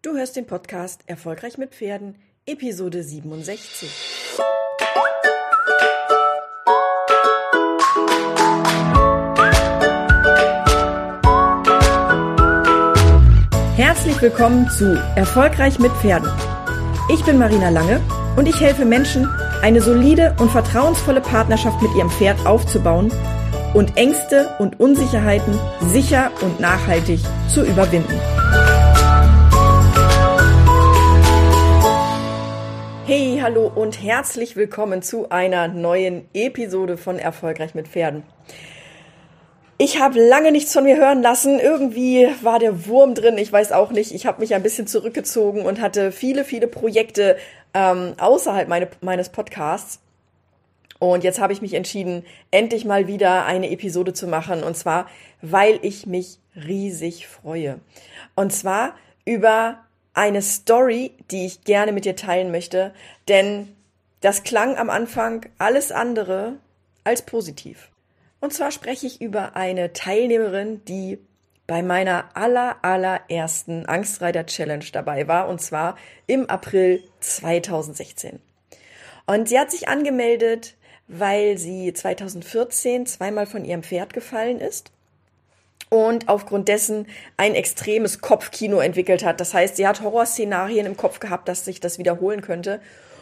Du hörst den Podcast Erfolgreich mit Pferden, Episode 67. Herzlich willkommen zu Erfolgreich mit Pferden. Ich bin Marina Lange und ich helfe Menschen, eine solide und vertrauensvolle Partnerschaft mit ihrem Pferd aufzubauen und Ängste und Unsicherheiten sicher und nachhaltig zu überwinden. Hey, hallo und herzlich willkommen zu einer neuen Episode von Erfolgreich mit Pferden. Ich habe lange nichts von mir hören lassen. Irgendwie war der Wurm drin. Ich weiß auch nicht. Ich habe mich ein bisschen zurückgezogen und hatte viele, viele Projekte ähm, außerhalb meine, meines Podcasts. Und jetzt habe ich mich entschieden, endlich mal wieder eine Episode zu machen. Und zwar, weil ich mich riesig freue. Und zwar über eine Story, die ich gerne mit dir teilen möchte, denn das klang am Anfang alles andere als positiv. Und zwar spreche ich über eine Teilnehmerin, die bei meiner aller, allerersten Angstreiter Challenge dabei war, und zwar im April 2016. Und sie hat sich angemeldet, weil sie 2014 zweimal von ihrem Pferd gefallen ist und aufgrund dessen ein extremes Kopfkino entwickelt hat. Das heißt, sie hat Horrorszenarien im Kopf gehabt, dass sich das wiederholen könnte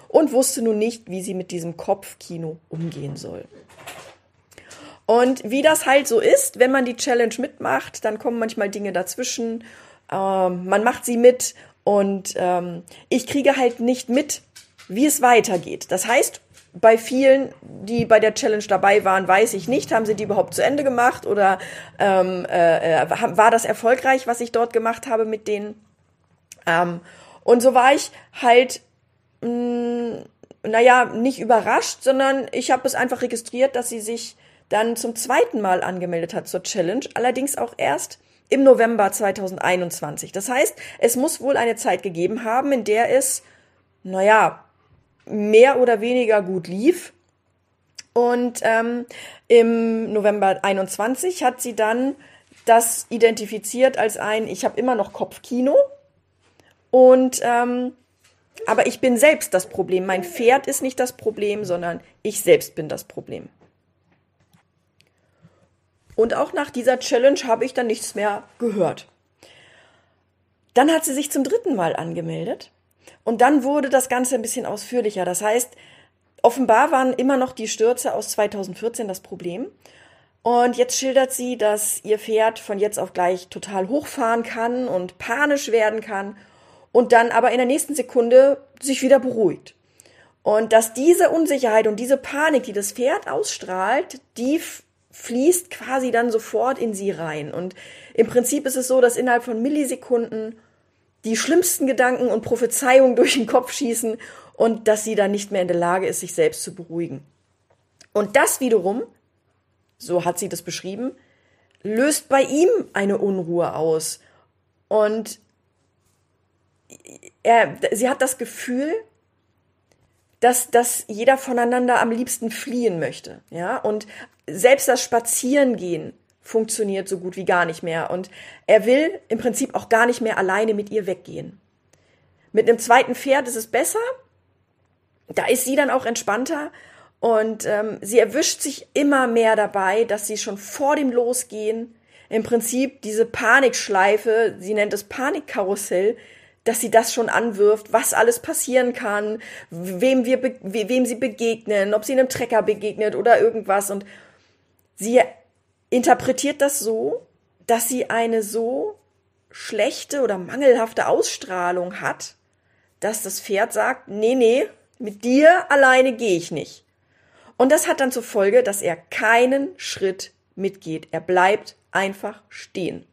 und wusste nun nicht, wie sie mit diesem Kopfkino umgehen soll. Und wie das halt so ist, wenn man die Challenge mitmacht, dann kommen manchmal Dinge dazwischen. Ähm, man macht sie mit und ähm, ich kriege halt nicht mit, wie es weitergeht. Das heißt, bei vielen, die bei der Challenge dabei waren, weiß ich nicht, haben sie die überhaupt zu Ende gemacht oder ähm, äh, äh war das erfolgreich, was ich dort gemacht habe mit denen. Ähm, und so war ich halt, mh, mm, naja, nicht überrascht, sondern ich habe es einfach registriert, dass sie sich dann zum zweiten Mal angemeldet hat zur Challenge, allerdings auch erst im November 2021. Das heißt, es muss wohl eine Zeit gegeben haben, in der es, naja, mehr oder weniger gut lief. Und ähm, im November 21 hat sie dann das identifiziert als ein, ich habe immer noch Kopfkino. Und ähm, aber ich bin selbst das Problem. Mein Pferd ist nicht das Problem, sondern ich selbst bin das Problem. Und auch nach dieser Challenge habe ich dann nichts mehr gehört. Dann hat sie sich zum dritten Mal angemeldet und dann wurde das Ganze ein bisschen ausführlicher. Das heißt, offenbar waren immer noch die Stürze aus 2014 das Problem. Und jetzt schildert sie, dass ihr Pferd von jetzt auf gleich total hochfahren kann und panisch werden kann und dann aber in der nächsten Sekunde sich wieder beruhigt. Und dass diese Unsicherheit und diese Panik, die das Pferd ausstrahlt, die fließt quasi dann sofort in sie rein. Und im Prinzip ist es so, dass innerhalb von Millisekunden die schlimmsten Gedanken und Prophezeiungen durch den Kopf schießen und dass sie dann nicht mehr in der Lage ist, sich selbst zu beruhigen. Und das wiederum, so hat sie das beschrieben, löst bei ihm eine Unruhe aus. Und er, sie hat das Gefühl, dass, dass jeder voneinander am liebsten fliehen möchte. Ja, und selbst das Spazierengehen funktioniert so gut wie gar nicht mehr. Und er will im Prinzip auch gar nicht mehr alleine mit ihr weggehen. Mit einem zweiten Pferd ist es besser. Da ist sie dann auch entspannter. Und ähm, sie erwischt sich immer mehr dabei, dass sie schon vor dem Losgehen im Prinzip diese Panikschleife, sie nennt es Panikkarussell, dass sie das schon anwirft, was alles passieren kann, wem wir, wem sie begegnen, ob sie einem Trecker begegnet oder irgendwas. Und sie interpretiert das so, dass sie eine so schlechte oder mangelhafte Ausstrahlung hat, dass das Pferd sagt, nee, nee, mit dir alleine gehe ich nicht. Und das hat dann zur Folge, dass er keinen Schritt mitgeht. Er bleibt einfach stehen.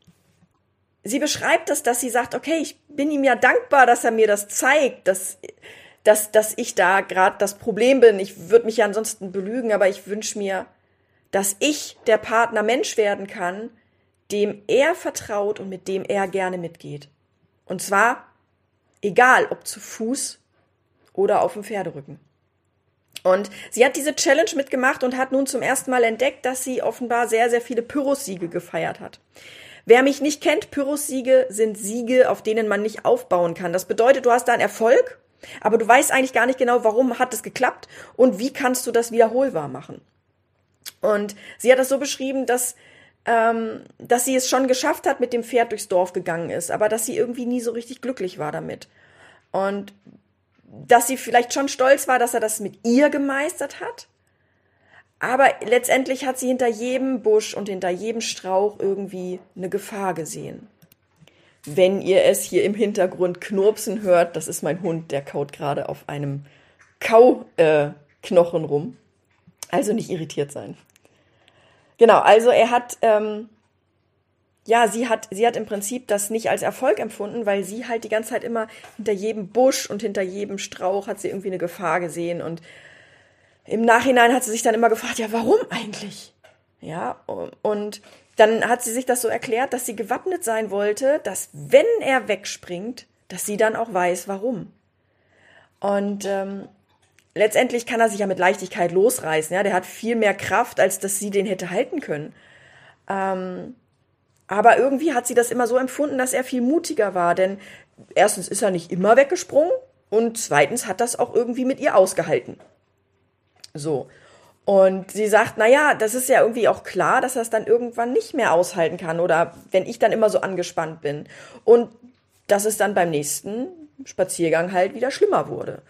Sie beschreibt das, dass sie sagt, okay, ich bin ihm ja dankbar, dass er mir das zeigt, dass, dass, dass ich da gerade das Problem bin. Ich würde mich ja ansonsten belügen, aber ich wünsche mir, dass ich der Partner Mensch werden kann, dem er vertraut und mit dem er gerne mitgeht. Und zwar egal, ob zu Fuß oder auf dem Pferderücken. Und sie hat diese Challenge mitgemacht und hat nun zum ersten Mal entdeckt, dass sie offenbar sehr, sehr viele Pyrrhus-Siege gefeiert hat. Wer mich nicht kennt, Pyrrhus-Siege sind Siege, auf denen man nicht aufbauen kann. Das bedeutet, du hast da einen Erfolg, aber du weißt eigentlich gar nicht genau, warum hat es geklappt und wie kannst du das wiederholbar machen. Und sie hat das so beschrieben, dass ähm, dass sie es schon geschafft hat, mit dem Pferd durchs Dorf gegangen ist, aber dass sie irgendwie nie so richtig glücklich war damit. Und dass sie vielleicht schon stolz war, dass er das mit ihr gemeistert hat. Aber letztendlich hat sie hinter jedem Busch und hinter jedem Strauch irgendwie eine Gefahr gesehen. Wenn ihr es hier im Hintergrund knurpsen hört, das ist mein Hund, der kaut gerade auf einem Kauknochen äh, rum. Also nicht irritiert sein. Genau, also er hat ähm, ja, sie hat, sie hat im Prinzip das nicht als Erfolg empfunden, weil sie halt die ganze Zeit immer hinter jedem Busch und hinter jedem Strauch hat sie irgendwie eine Gefahr gesehen und im Nachhinein hat sie sich dann immer gefragt, ja, warum eigentlich? Ja, und dann hat sie sich das so erklärt, dass sie gewappnet sein wollte, dass wenn er wegspringt, dass sie dann auch weiß, warum. Und ähm, letztendlich kann er sich ja mit Leichtigkeit losreißen. Ja, der hat viel mehr Kraft, als dass sie den hätte halten können. Ähm, aber irgendwie hat sie das immer so empfunden, dass er viel mutiger war, denn erstens ist er nicht immer weggesprungen und zweitens hat das auch irgendwie mit ihr ausgehalten. So. Und sie sagt, na ja, das ist ja irgendwie auch klar, dass er es dann irgendwann nicht mehr aushalten kann oder wenn ich dann immer so angespannt bin. Und dass es dann beim nächsten Spaziergang halt wieder schlimmer wurde.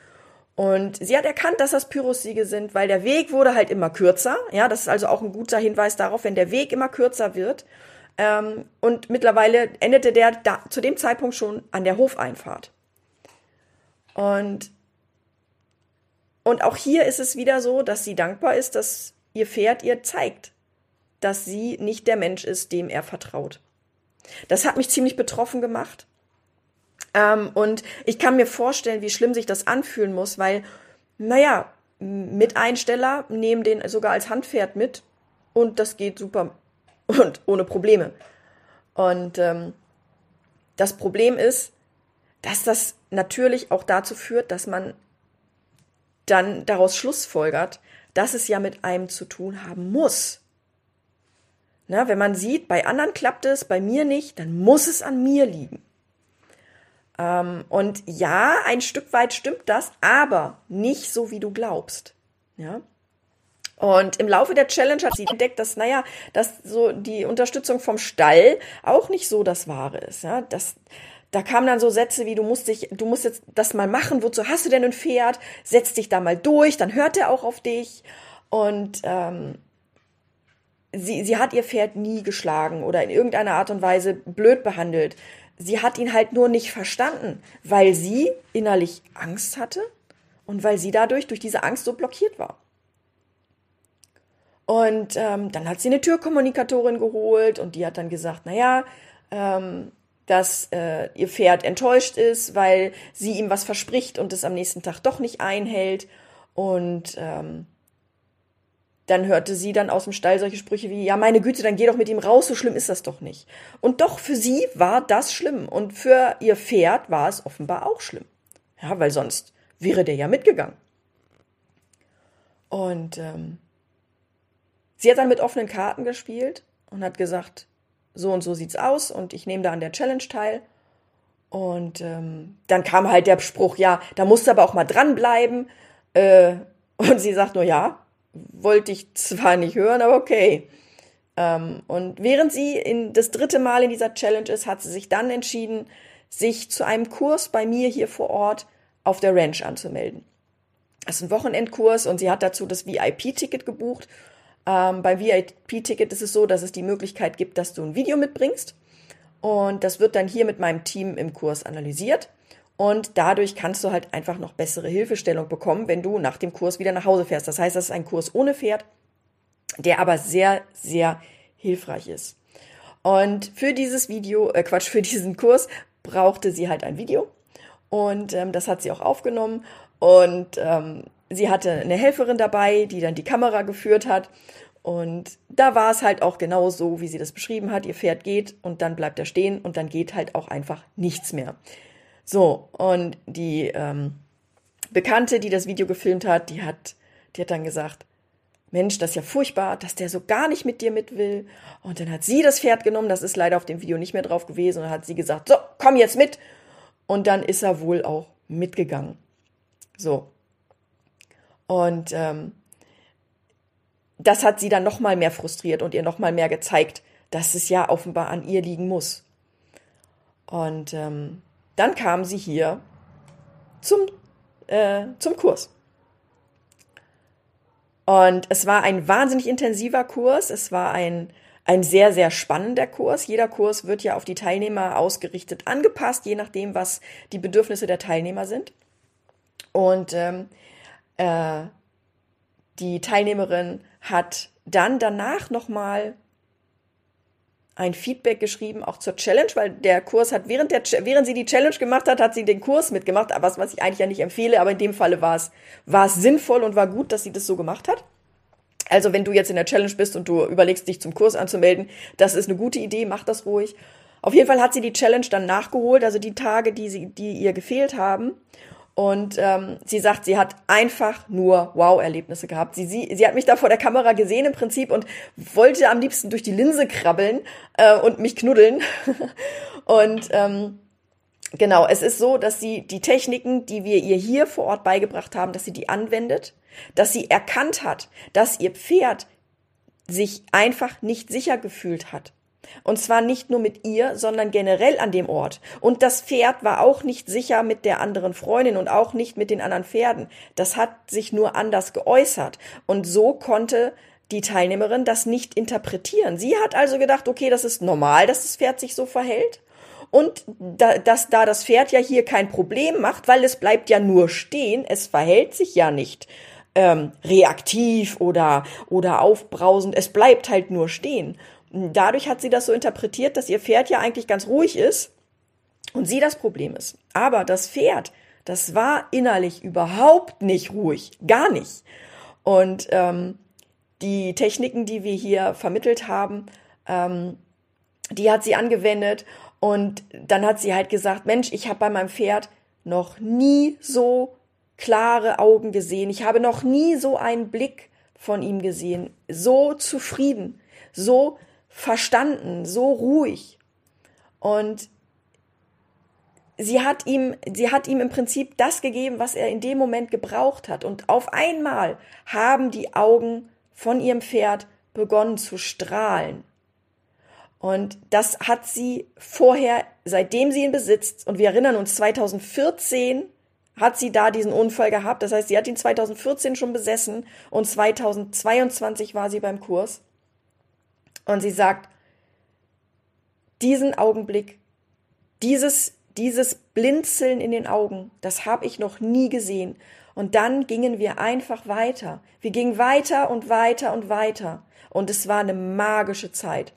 Und sie hat erkannt, dass das Pyrrhussiege sind, weil der Weg wurde halt immer kürzer. Ja, das ist also auch ein guter Hinweis darauf, wenn der Weg immer kürzer wird ähm, und mittlerweile endete der da, zu dem Zeitpunkt schon an der Hofeinfahrt. Und, und auch hier ist es wieder so, dass sie dankbar ist, dass ihr Pferd ihr zeigt, dass sie nicht der Mensch ist, dem er vertraut. Das hat mich ziemlich betroffen gemacht. Ähm, und ich kann mir vorstellen, wie schlimm sich das anfühlen muss, weil, naja, Miteinsteller nehmen den sogar als Handpferd mit und das geht super und ohne Probleme. Und ähm, das Problem ist, dass das natürlich auch dazu führt, dass man dann daraus schlussfolgert, dass es ja mit einem zu tun haben muss. Na, wenn man sieht, bei anderen klappt es, bei mir nicht, dann muss es an mir liegen. Ähm, und ja, ein Stück weit stimmt das, aber nicht so, wie du glaubst. Ja. Und im Laufe der Challenge hat sie entdeckt, dass, naja, dass so die Unterstützung vom Stall auch nicht so das Wahre ist. Ja, das, da kamen dann so Sätze wie, du musst dich, du musst jetzt das mal machen, wozu hast du denn ein Pferd? Setz dich da mal durch, dann hört er auch auf dich. Und ähm, sie, sie hat ihr Pferd nie geschlagen oder in irgendeiner Art und Weise blöd behandelt. Sie hat ihn halt nur nicht verstanden, weil sie innerlich Angst hatte und weil sie dadurch durch diese Angst so blockiert war. Und ähm, dann hat sie eine Türkommunikatorin geholt und die hat dann gesagt, naja, ähm, dass äh, ihr Pferd enttäuscht ist, weil sie ihm was verspricht und es am nächsten Tag doch nicht einhält. Und ähm, dann hörte sie dann aus dem Stall solche Sprüche wie, ja, meine Güte, dann geh doch mit ihm raus, so schlimm ist das doch nicht. Und doch für sie war das schlimm. Und für ihr Pferd war es offenbar auch schlimm. Ja, weil sonst wäre der ja mitgegangen. Und ähm, Sie hat dann mit offenen Karten gespielt und hat gesagt, so und so sieht's aus und ich nehme da an der Challenge teil. Und ähm, dann kam halt der Spruch, ja, da musst du aber auch mal dranbleiben. Äh, und sie sagt nur, ja, wollte ich zwar nicht hören, aber okay. Ähm, und während sie in das dritte Mal in dieser Challenge ist, hat sie sich dann entschieden, sich zu einem Kurs bei mir hier vor Ort auf der Ranch anzumelden. Das ist ein Wochenendkurs und sie hat dazu das VIP-Ticket gebucht ähm, beim VIP-Ticket ist es so, dass es die Möglichkeit gibt, dass du ein Video mitbringst. Und das wird dann hier mit meinem Team im Kurs analysiert. Und dadurch kannst du halt einfach noch bessere Hilfestellung bekommen, wenn du nach dem Kurs wieder nach Hause fährst. Das heißt, das ist ein Kurs ohne Pferd, der aber sehr, sehr hilfreich ist. Und für dieses Video, äh Quatsch, für diesen Kurs brauchte sie halt ein Video. Und ähm, das hat sie auch aufgenommen. Und ähm, sie hatte eine Helferin dabei, die dann die Kamera geführt hat. Und da war es halt auch genau so, wie sie das beschrieben hat. Ihr Pferd geht und dann bleibt er stehen und dann geht halt auch einfach nichts mehr. So, und die ähm, Bekannte, die das Video gefilmt hat, die hat, die hat dann gesagt, Mensch, das ist ja furchtbar, dass der so gar nicht mit dir mit will. Und dann hat sie das Pferd genommen, das ist leider auf dem Video nicht mehr drauf gewesen, und hat sie gesagt, so, komm jetzt mit. Und dann ist er wohl auch mitgegangen. So. Und ähm, das hat sie dann noch mal mehr frustriert und ihr noch mal mehr gezeigt, dass es ja offenbar an ihr liegen muss. Und ähm, dann kam sie hier zum, äh, zum Kurs. Und es war ein wahnsinnig intensiver Kurs. Es war ein, ein sehr, sehr spannender Kurs. Jeder Kurs wird ja auf die Teilnehmer ausgerichtet, angepasst, je nachdem, was die Bedürfnisse der Teilnehmer sind. Und ähm, äh, die Teilnehmerin hat dann danach nochmal ein Feedback geschrieben, auch zur Challenge, weil der Kurs hat, während, der, während sie die Challenge gemacht hat, hat sie den Kurs mitgemacht, was, was ich eigentlich ja nicht empfehle, aber in dem Falle war es, war es sinnvoll und war gut, dass sie das so gemacht hat. Also wenn du jetzt in der Challenge bist und du überlegst, dich zum Kurs anzumelden, das ist eine gute Idee, mach das ruhig. Auf jeden Fall hat sie die Challenge dann nachgeholt, also die Tage, die, sie, die ihr gefehlt haben. Und ähm, sie sagt, sie hat einfach nur Wow-Erlebnisse gehabt. Sie, sie, sie hat mich da vor der Kamera gesehen im Prinzip und wollte am liebsten durch die Linse krabbeln äh, und mich knuddeln. und ähm, genau, es ist so, dass sie die Techniken, die wir ihr hier vor Ort beigebracht haben, dass sie die anwendet, dass sie erkannt hat, dass ihr Pferd sich einfach nicht sicher gefühlt hat. Und zwar nicht nur mit ihr, sondern generell an dem Ort. Und das Pferd war auch nicht sicher mit der anderen Freundin und auch nicht mit den anderen Pferden. Das hat sich nur anders geäußert. Und so konnte die Teilnehmerin das nicht interpretieren. Sie hat also gedacht, okay, das ist normal, dass das Pferd sich so verhält. Und da, dass da das Pferd ja hier kein Problem macht, weil es bleibt ja nur stehen, es verhält sich ja nicht ähm, reaktiv oder, oder aufbrausend, es bleibt halt nur stehen. Dadurch hat sie das so interpretiert, dass ihr Pferd ja eigentlich ganz ruhig ist und sie das Problem ist. Aber das Pferd, das war innerlich überhaupt nicht ruhig, gar nicht. Und ähm, die Techniken, die wir hier vermittelt haben, ähm, die hat sie angewendet und dann hat sie halt gesagt, Mensch, ich habe bei meinem Pferd noch nie so klare Augen gesehen. Ich habe noch nie so einen Blick von ihm gesehen. So zufrieden, so verstanden, so ruhig. Und sie hat ihm, sie hat ihm im Prinzip das gegeben, was er in dem Moment gebraucht hat. Und auf einmal haben die Augen von ihrem Pferd begonnen zu strahlen. Und das hat sie vorher, seitdem sie ihn besitzt, und wir erinnern uns, 2014 hat sie da diesen Unfall gehabt. Das heißt, sie hat ihn 2014 schon besessen und 2022 war sie beim Kurs. Und sie sagt, diesen Augenblick, dieses, dieses Blinzeln in den Augen, das habe ich noch nie gesehen. Und dann gingen wir einfach weiter. Wir gingen weiter und weiter und weiter. Und es war eine magische Zeit.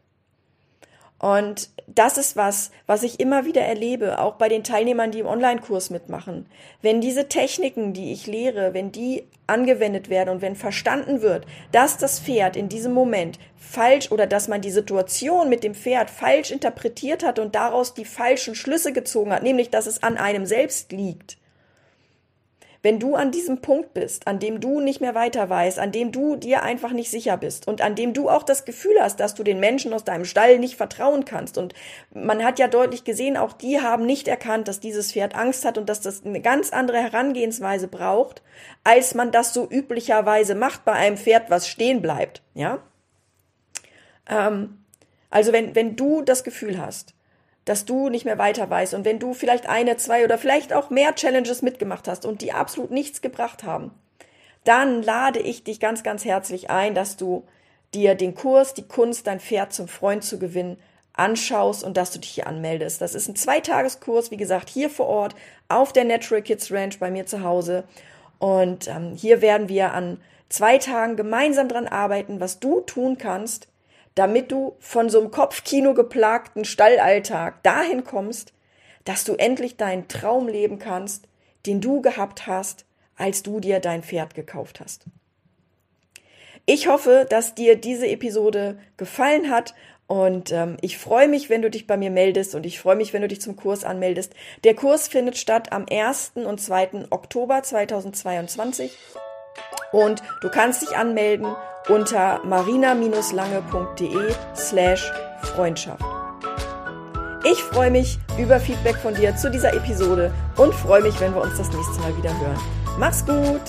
Und das ist was, was ich immer wieder erlebe, auch bei den Teilnehmern, die im Online-Kurs mitmachen. Wenn diese Techniken, die ich lehre, wenn die angewendet werden und wenn verstanden wird, dass das Pferd in diesem Moment falsch oder dass man die Situation mit dem Pferd falsch interpretiert hat und daraus die falschen Schlüsse gezogen hat, nämlich dass es an einem selbst liegt, wenn du an diesem Punkt bist, an dem du nicht mehr weiter weißt, an dem du dir einfach nicht sicher bist und an dem du auch das Gefühl hast, dass du den Menschen aus deinem Stall nicht vertrauen kannst. Und man hat ja deutlich gesehen, auch die haben nicht erkannt, dass dieses Pferd Angst hat und dass das eine ganz andere Herangehensweise braucht, als man das so üblicherweise macht bei einem Pferd, was stehen bleibt. Ja? Ähm, also wenn, wenn du das Gefühl hast, dass du nicht mehr weiter weißt und wenn du vielleicht eine, zwei oder vielleicht auch mehr Challenges mitgemacht hast und die absolut nichts gebracht haben, dann lade ich dich ganz, ganz herzlich ein, dass du dir den Kurs, die Kunst, dein Pferd zum Freund zu gewinnen, anschaust und dass du dich hier anmeldest. Das ist ein Zweitageskurs, wie gesagt, hier vor Ort auf der Natural Kids Ranch bei mir zu Hause. Und ähm, hier werden wir an zwei Tagen gemeinsam dran arbeiten, was du tun kannst, damit du von so einem Kopfkino geplagten Stallalltag dahin kommst, dass du endlich deinen Traum leben kannst, den du gehabt hast, als du dir dein Pferd gekauft hast. Ich hoffe, dass dir diese Episode gefallen hat und ähm, ich freue mich, wenn du dich bei mir meldest und ich freue mich, wenn du dich zum Kurs anmeldest. Der Kurs findet statt am 1. und 2. Oktober 2022 Und du kannst dich anmelden unter marina-lange.de slash Freundschaft. Ich freue mich über Feedback von dir zu dieser Episode und freue mich, wenn wir uns das nächste Mal wieder hören. Mach's gut!